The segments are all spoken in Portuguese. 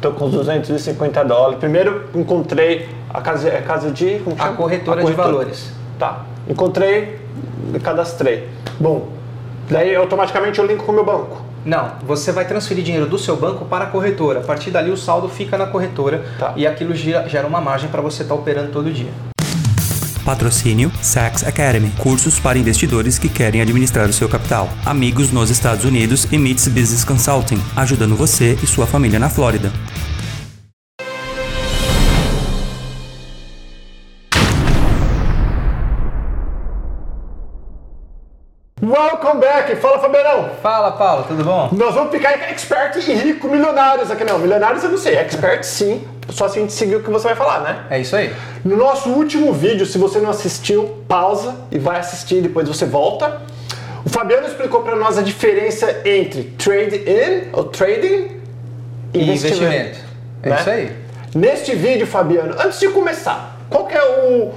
Tô com os 250 dólares. Primeiro encontrei a casa, a casa de. Como a, chama? corretora a de valores. Tá. Encontrei, cadastrei. Bom, daí automaticamente eu linko com o meu banco. Não, você vai transferir dinheiro do seu banco para a corretora. A partir dali o saldo fica na corretora Tá. e aquilo gira- gera uma margem para você estar operando todo dia. Patrocínio Saks Academy, cursos para investidores que querem administrar o seu capital. Amigos nos Estados Unidos e Meets Business Consulting, ajudando você e sua família na Flórida. Welcome back! Fala, Fabiano! Fala, Paulo, tudo bom? Nós vamos ficar expert e rico, milionários aqui. Não, milionários eu não sei. Expert sim, só se a gente seguir o que você vai falar, né? É isso aí. No nosso último vídeo, se você não assistiu, pausa e vai assistir, depois você volta. O Fabiano explicou para nós a diferença entre trade-in ou trading e investimento. investimento. É né? isso aí. Neste vídeo, Fabiano, antes de começar, qual que é o,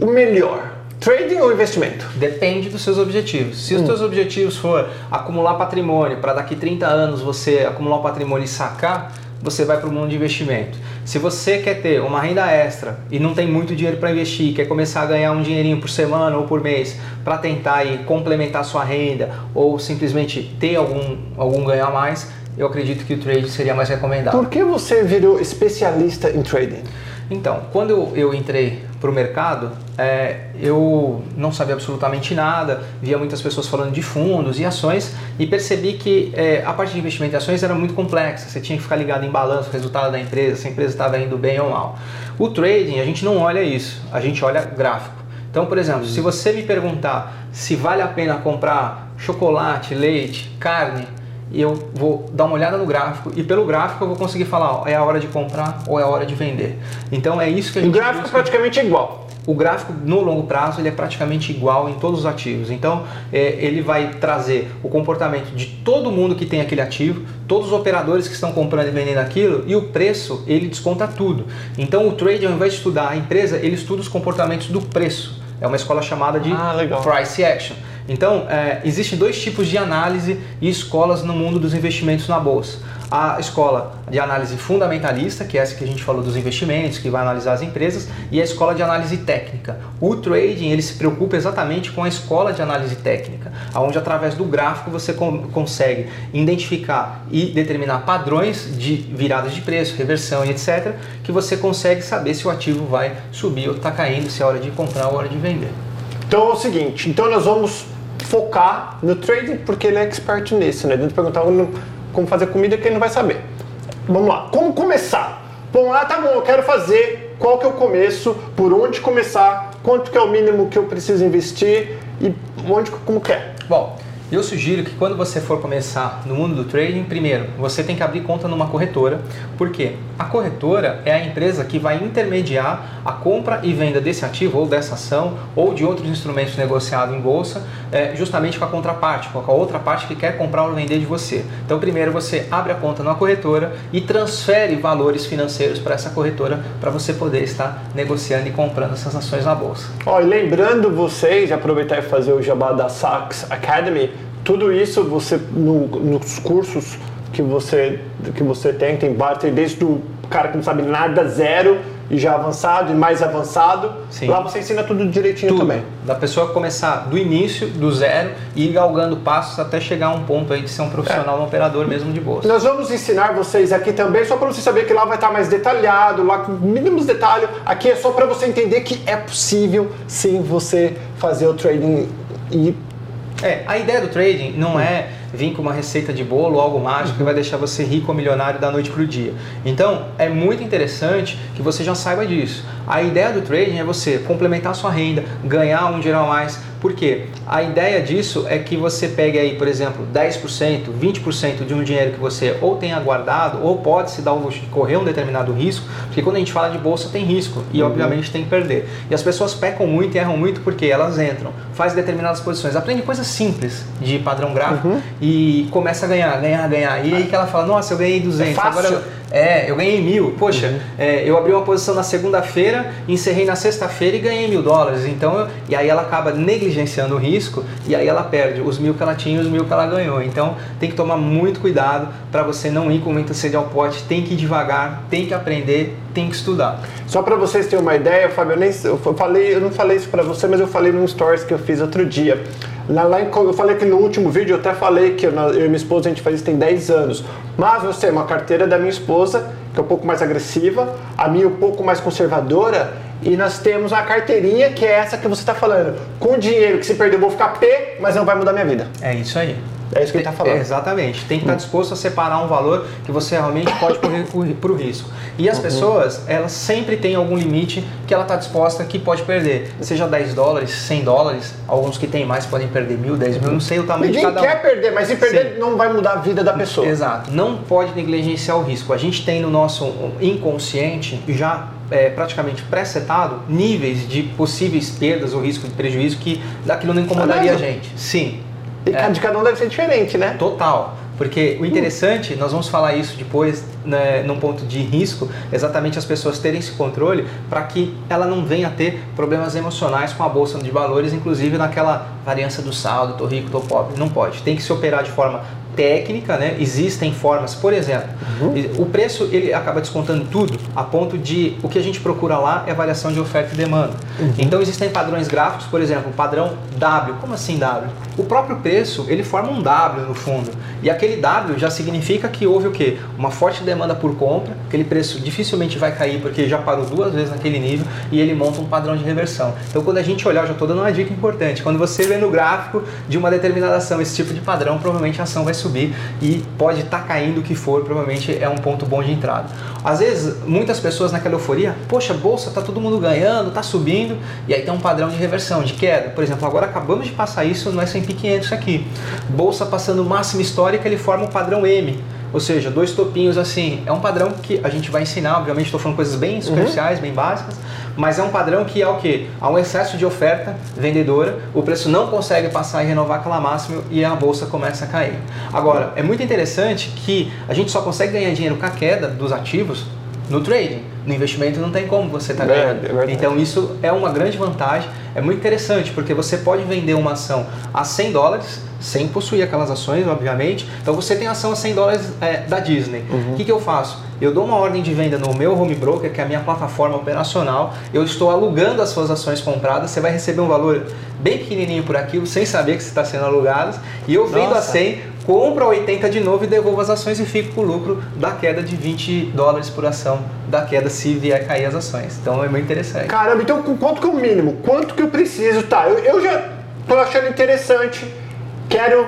o melhor? Trading ou investimento? Depende dos seus objetivos. Se os seus objetivos for acumular patrimônio, para daqui 30 anos você acumular um patrimônio e sacar, você vai para o mundo de investimento. Se você quer ter uma renda extra e não tem muito dinheiro para investir, quer começar a ganhar um dinheirinho por semana ou por mês para tentar aí complementar sua renda ou simplesmente ter algum, algum ganho a mais, eu acredito que o trade seria mais recomendado. Por que você virou especialista em trading? Então, quando eu entrei para o mercado, é, eu não sabia absolutamente nada, via muitas pessoas falando de fundos e ações e percebi que é, a parte de investimento em ações era muito complexa. Você tinha que ficar ligado em balanço, resultado da empresa, se a empresa estava indo bem ou mal. O trading, a gente não olha isso, a gente olha gráfico. Então, por exemplo, se você me perguntar se vale a pena comprar chocolate, leite, carne, e eu vou dar uma olhada no gráfico e pelo gráfico eu vou conseguir falar, ó, é a hora de comprar ou é a hora de vender. Então é isso que a O gente gráfico busca. praticamente é igual. O gráfico no longo prazo ele é praticamente igual em todos os ativos. Então é, ele vai trazer o comportamento de todo mundo que tem aquele ativo, todos os operadores que estão comprando e vendendo aquilo e o preço ele desconta tudo. Então o trade ao invés de estudar a empresa ele estuda os comportamentos do preço. É uma escola chamada de Ah, price action. Então, é, existem dois tipos de análise e escolas no mundo dos investimentos na bolsa. A escola de análise fundamentalista, que é essa que a gente falou dos investimentos, que vai analisar as empresas, e a escola de análise técnica. O trading ele se preocupa exatamente com a escola de análise técnica, onde através do gráfico você con- consegue identificar e determinar padrões de viradas de preço, reversão e etc, que você consegue saber se o ativo vai subir ou está caindo, se é hora de comprar ou hora de vender. Então é o seguinte, então nós vamos focar no trading porque ele é expert nisso, né? Dentro perguntar como- fazer comida que ele não vai saber. Vamos lá, como começar? Bom, ah, tá bom, eu quero fazer, qual que é o começo, por onde começar, quanto que é o mínimo que eu preciso investir e onde, como que é? Bom, eu sugiro que quando você for começar no mundo do trading, primeiro, você tem que abrir conta numa corretora, porque a corretora é a empresa que vai intermediar a compra e venda desse ativo ou dessa ação ou de outros instrumentos negociados em bolsa, é, justamente com a contraparte, com a outra parte que quer comprar ou vender de você. Então, primeiro você abre a conta numa corretora e transfere valores financeiros para essa corretora para você poder estar negociando e comprando essas ações na bolsa. Ó, e lembrando vocês, aproveitar e fazer o jabá da Academy, tudo isso você no- nos cursos que você que você tem, tem tem desde o cara que não sabe nada, zero, e já avançado, e mais avançado. Sim. Lá você ensina tudo direitinho Tudo. também. Da pessoa começar do início, do zero, e ir galgando passos até chegar a um ponto aí de ser um profissional, um operador mesmo de bolsa. Nós vamos ensinar vocês aqui também, só para você saber que lá vai estar mais detalhado, lá com mínimos detalhes. Aqui é só para você entender que é possível sim você fazer o trading e É, a ideia do trading não é vir com uma receita de bolo, algo mágico que vai deixar você rico ou milionário da noite para o dia. Então, é muito interessante que você já saiba disso. A ideia do trading é você complementar a sua renda, ganhar um dinheiro a mais. Por quê? A ideia disso é que você pegue aí, por exemplo, 10%, 20% de um dinheiro que você ou tenha guardado ou pode se dar o luxo de correr um determinado risco, porque quando a gente fala de bolsa tem risco e obviamente tem que perder. E as pessoas pecam muito e erram muito porque elas entram, fazem determinadas posições, aprendem coisas simples de padrão gráfico e começa a ganhar, ganhar, ganhar. E aí que ela fala, nossa, eu ganhei 200, fácil. agora eu, é, eu ganhei mil. Poxa, é, eu abri uma posição na segunda-feira, encerrei na sexta-feira e ganhei mil dólares. Então, eu- e aí ela acaba negligenciando o risco e aí ela perde os mil que ela tinha e os mil que ela ganhou. Então tem que tomar muito cuidado para você não ir com muita sede ao pote, tem que ir devagar, tem que aprender, tem que estudar. Só para vocês terem uma ideia, Fábio, eu, nem, eu, falei, eu não falei isso para você, mas eu falei num stories que eu fiz outro dia. Lá, lá em, eu falei que no último vídeo eu até falei que eu, eu e minha esposa a gente faz isso tem 10 anos. Mas você, uma carteira da minha esposa, que é um pouco mais agressiva, a minha um pouco mais conservadora, e nós temos a carteirinha que é essa que você está falando. Com dinheiro que se perder eu vou ficar P, mas não vai mudar minha vida. É isso aí. É isso que ele está falando. exatamente. Tem que estar disposto a separar um valor que você realmente pode correr para o risco. E as uhum. pessoas, elas sempre têm algum limite que ela está disposta que pode perder. Seja 10 dólares, 100 dólares, alguns que têm mais podem perder mil, 10 mil, não sei o tamanho Ninguém de cada quer um. perder, mas se perder Sim. não vai mudar a vida da pessoa. Exato. Não pode negligenciar o risco. A gente tem no nosso inconsciente já é, praticamente pré-setado níveis de possíveis perdas ou risco de prejuízo que daquilo não incomodaria a gente. Sim. E é. de cada um deve ser diferente, né? Total. Porque o interessante, nós vamos falar isso depois, né, num ponto de risco, exatamente as pessoas terem esse controle para que ela não venha a ter problemas emocionais com a bolsa de valores, inclusive naquela variância do saldo, tô rico, tô pobre. Não pode. Tem que se operar de forma técnica, né? Existem formas, por exemplo, uhum. o preço ele acaba descontando tudo a ponto de o que a gente procura lá é variação de oferta e demanda. Uhum. Então existem padrões gráficos, por exemplo, o padrão W. Como assim W? O próprio preço ele forma um W no fundo e aquele W já significa que houve o quê? Uma forte demanda por compra, aquele preço dificilmente vai cair porque já parou duas vezes naquele nível e ele monta um padrão de reversão. Então quando a gente olhar, já estou dando uma dica importante, quando você vê no gráfico de uma determinada ação esse tipo de padrão, provavelmente a ação vai subir e pode estar tá caindo o que for, provavelmente é um ponto bom de entrada. Às vezes, muitas pessoas naquela euforia, poxa, bolsa, tá todo mundo ganhando, tá subindo, e aí tem um padrão de reversão, de queda. Por exemplo, agora acabamos de passar isso no S&P 500 aqui. Bolsa passando máxima histórica, ele forma um padrão M ou seja, dois topinhos assim. É um padrão que a gente vai ensinar, obviamente estou falando coisas bem superficiais, uhum. bem básicas, mas é um padrão que é o que? Há um excesso de oferta vendedora, o preço não consegue passar e renovar aquela máxima e a bolsa começa a cair. Agora, é muito interessante que a gente só consegue ganhar dinheiro com a queda dos ativos no trading. No investimento não tem como você estar tá ganhando. É então isso é uma grande vantagem, é muito interessante, porque você pode vender uma ação a 100 dólares sem possuir aquelas ações, obviamente. Então você tem ação a 100 dólares é, da Disney. O uhum. que, que eu faço? Eu dou uma ordem de venda no meu home broker, que é a minha plataforma operacional. Eu estou alugando as suas ações compradas. Você vai receber um valor bem pequenininho por aquilo, sem saber que está sendo alugado. E eu vendo Nossa. a 100, compro a 80 de novo e devolvo as ações e fico com o lucro da queda de 20 dólares por ação da queda se vier cair as ações. Então é muito interessante. Caramba, então quanto que é o mínimo? Quanto que eu preciso? Tá, eu, eu já tô achando interessante quero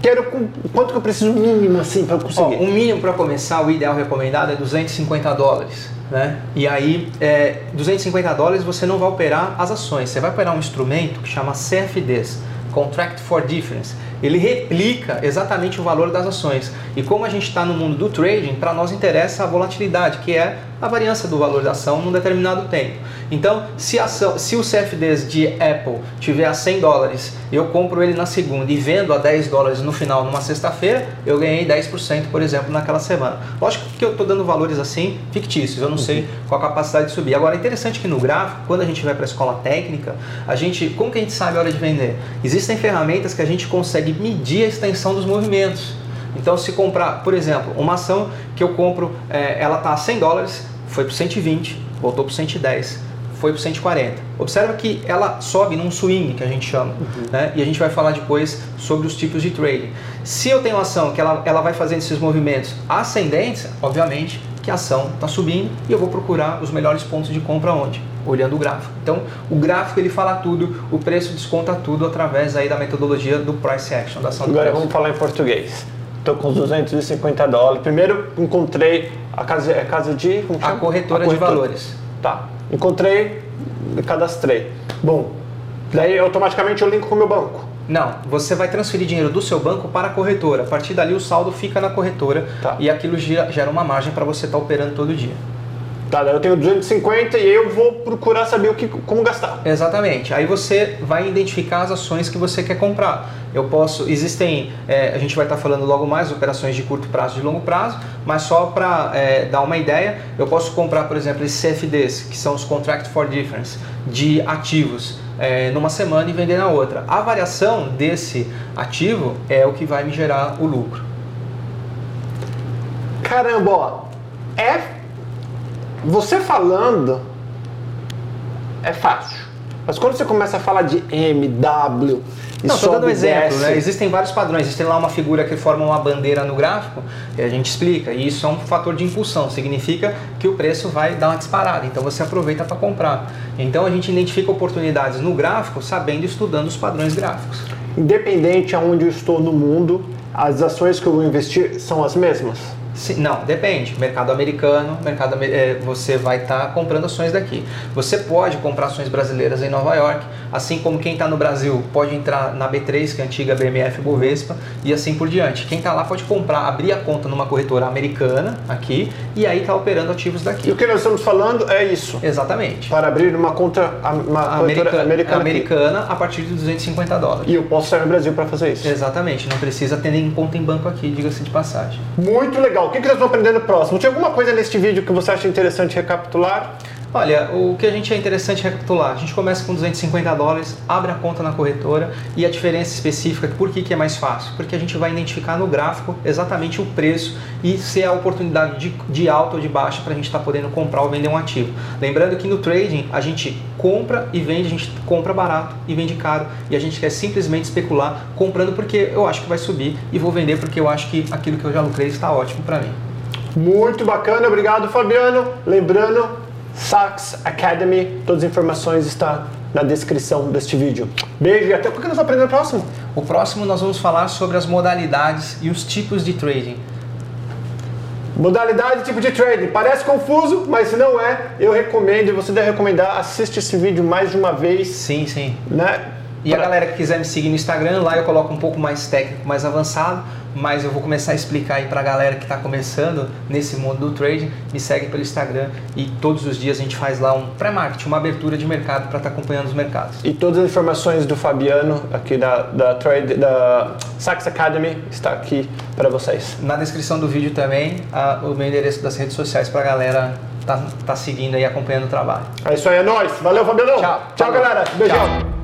quero quanto que eu preciso mínimo assim para conseguir? Ó, um mínimo para começar, o ideal recomendado é 250 dólares. Né? E aí, é, 250 dólares você não vai operar as ações, você vai operar um instrumento que chama CFDs, Contract for Difference ele replica exatamente o valor das ações. E como a gente está no mundo do trading, para nós interessa a volatilidade, que é a variância do valor da ação num determinado tempo. Então, se, ação, se o CFDs de Apple tiver a 100 dólares, eu compro ele na segunda e vendo a 10 dólares no final numa sexta-feira, eu ganhei 10%, por exemplo, naquela semana. Lógico que eu estou dando valores assim fictícios, eu não sei uhum. qual a capacidade de subir. Agora, é interessante que no gráfico, quando a gente vai para a escola técnica, a gente, como que a gente sabe a hora de vender? Existem ferramentas que a gente consegue consegue medir a extensão dos movimentos. Então, se comprar, por exemplo, uma ação que eu compro, é, ela está a 100 dólares, foi para 120, voltou para 110, foi para 140. Observa que ela sobe num swing, que a gente chama, uhum. né? e a gente vai falar depois sobre os tipos de trading. Se eu tenho uma ação que ela, ela vai fazendo esses movimentos ascendentes, obviamente que a ação está subindo e eu vou procurar os melhores pontos de compra onde? olhando o gráfico. Então, o gráfico ele fala tudo, o preço desconta tudo através aí da metodologia do price action, da ação Agora preço. vamos falar em português. Estou com os 250 dólares. Primeiro encontrei a casa, a casa de. Como chama? A corretora, a corretora de valores. Tá. Encontrei, cadastrei. Bom, daí automaticamente eu linko com o meu banco. Não, você vai transferir dinheiro do seu banco para a corretora. A partir dali o saldo fica na corretora tá. e aquilo gera uma margem para você estar tá operando todo dia. Tá, eu tenho 250 e eu vou procurar saber o que, como gastar. Exatamente. Aí você vai identificar as ações que você quer comprar. Eu posso, existem, é, a gente vai estar falando logo mais operações de curto prazo e de longo prazo, mas só para é, dar uma ideia, eu posso comprar, por exemplo, esses CFDs, que são os Contract for Difference, de ativos é, numa semana e vender na outra. A variação desse ativo é o que vai me gerar o lucro. Caramba, ó, é. Você falando é fácil. Mas quando você começa a falar de M, W, e Não, estou dando um exemplo, né? Existem vários padrões. Existe lá uma figura que forma uma bandeira no gráfico e a gente explica. E isso é um fator de impulsão. Significa que o preço vai dar uma disparada. Então você aproveita para comprar. Então a gente identifica oportunidades no gráfico sabendo e estudando os padrões gráficos. Independente aonde eu estou no mundo, as ações que eu vou investir são as mesmas. Sim, não, depende. Mercado americano, mercado eh, você vai estar comprando ações daqui. Você pode comprar ações brasileiras em Nova York, assim como quem está no Brasil pode entrar na B3, que é a antiga BMF Bovespa, e assim por diante. Quem está lá pode comprar, abrir a conta numa corretora americana aqui e aí está operando ativos E daqui. o que nós estamos falando é isso. Exatamente. Para abrir uma conta uma Americana, americana, americana a partir de 250 dólares. E eu posso sair no Brasil para fazer isso. Exatamente, não precisa ter nem conta em banco aqui, diga-se de passagem. Muito legal. O que que nós vamos aprender no próximo? Tinha alguma coisa neste vídeo que você acha interessante recapitular? Olha, o que a gente é interessante recapitular, a gente começa com 250 dólares, abre a conta na corretora e a diferença específica, por que, que é mais fácil? Porque a gente vai identificar no gráfico exatamente o preço e se é a oportunidade de, de alta ou de baixa para a gente estar podendo comprar ou vender um ativo. Lembrando que no trading a gente compra e vende, a gente compra barato e vende caro e a gente quer simplesmente especular comprando porque eu acho que vai subir e vou vender porque eu acho que aquilo que eu já lucrei está ótimo para mim. Muito bacana, obrigado Fabiano. Lembrando, Sachs Academy, todas as informações estão na descrição deste vídeo. Beijo e até o que nós vamos aprender no próximo? O próximo nós vamos falar sobre as modalidades e os tipos de trading. Modalidade e tipo de trading. Parece confuso, mas se não é, eu recomendo e você deve recomendar, assiste esse vídeo mais de uma vez, Sim, sim. né? E a Pra- galera que quiser me seguir no Instagram, lá eu coloco um pouco mais técnico, mais avançado, mas eu vou começar a explicar aí pra galera que está começando nesse mundo do trading, me segue pelo Instagram e todos os dias a gente faz lá um pré-marketing, uma abertura de mercado para estar acompanhando os mercados. E todas as informações do Fabiano aqui da, da, trade, da Sachs Academy está aqui para vocês. Na descrição do vídeo também, a- o meu endereço das redes sociais pra galera tá, tá seguindo aí, acompanhando o trabalho. É isso aí, é nóis. Valeu, Fabiano. Tchau. Tchau, Falou. galera. Beijão. Tchau.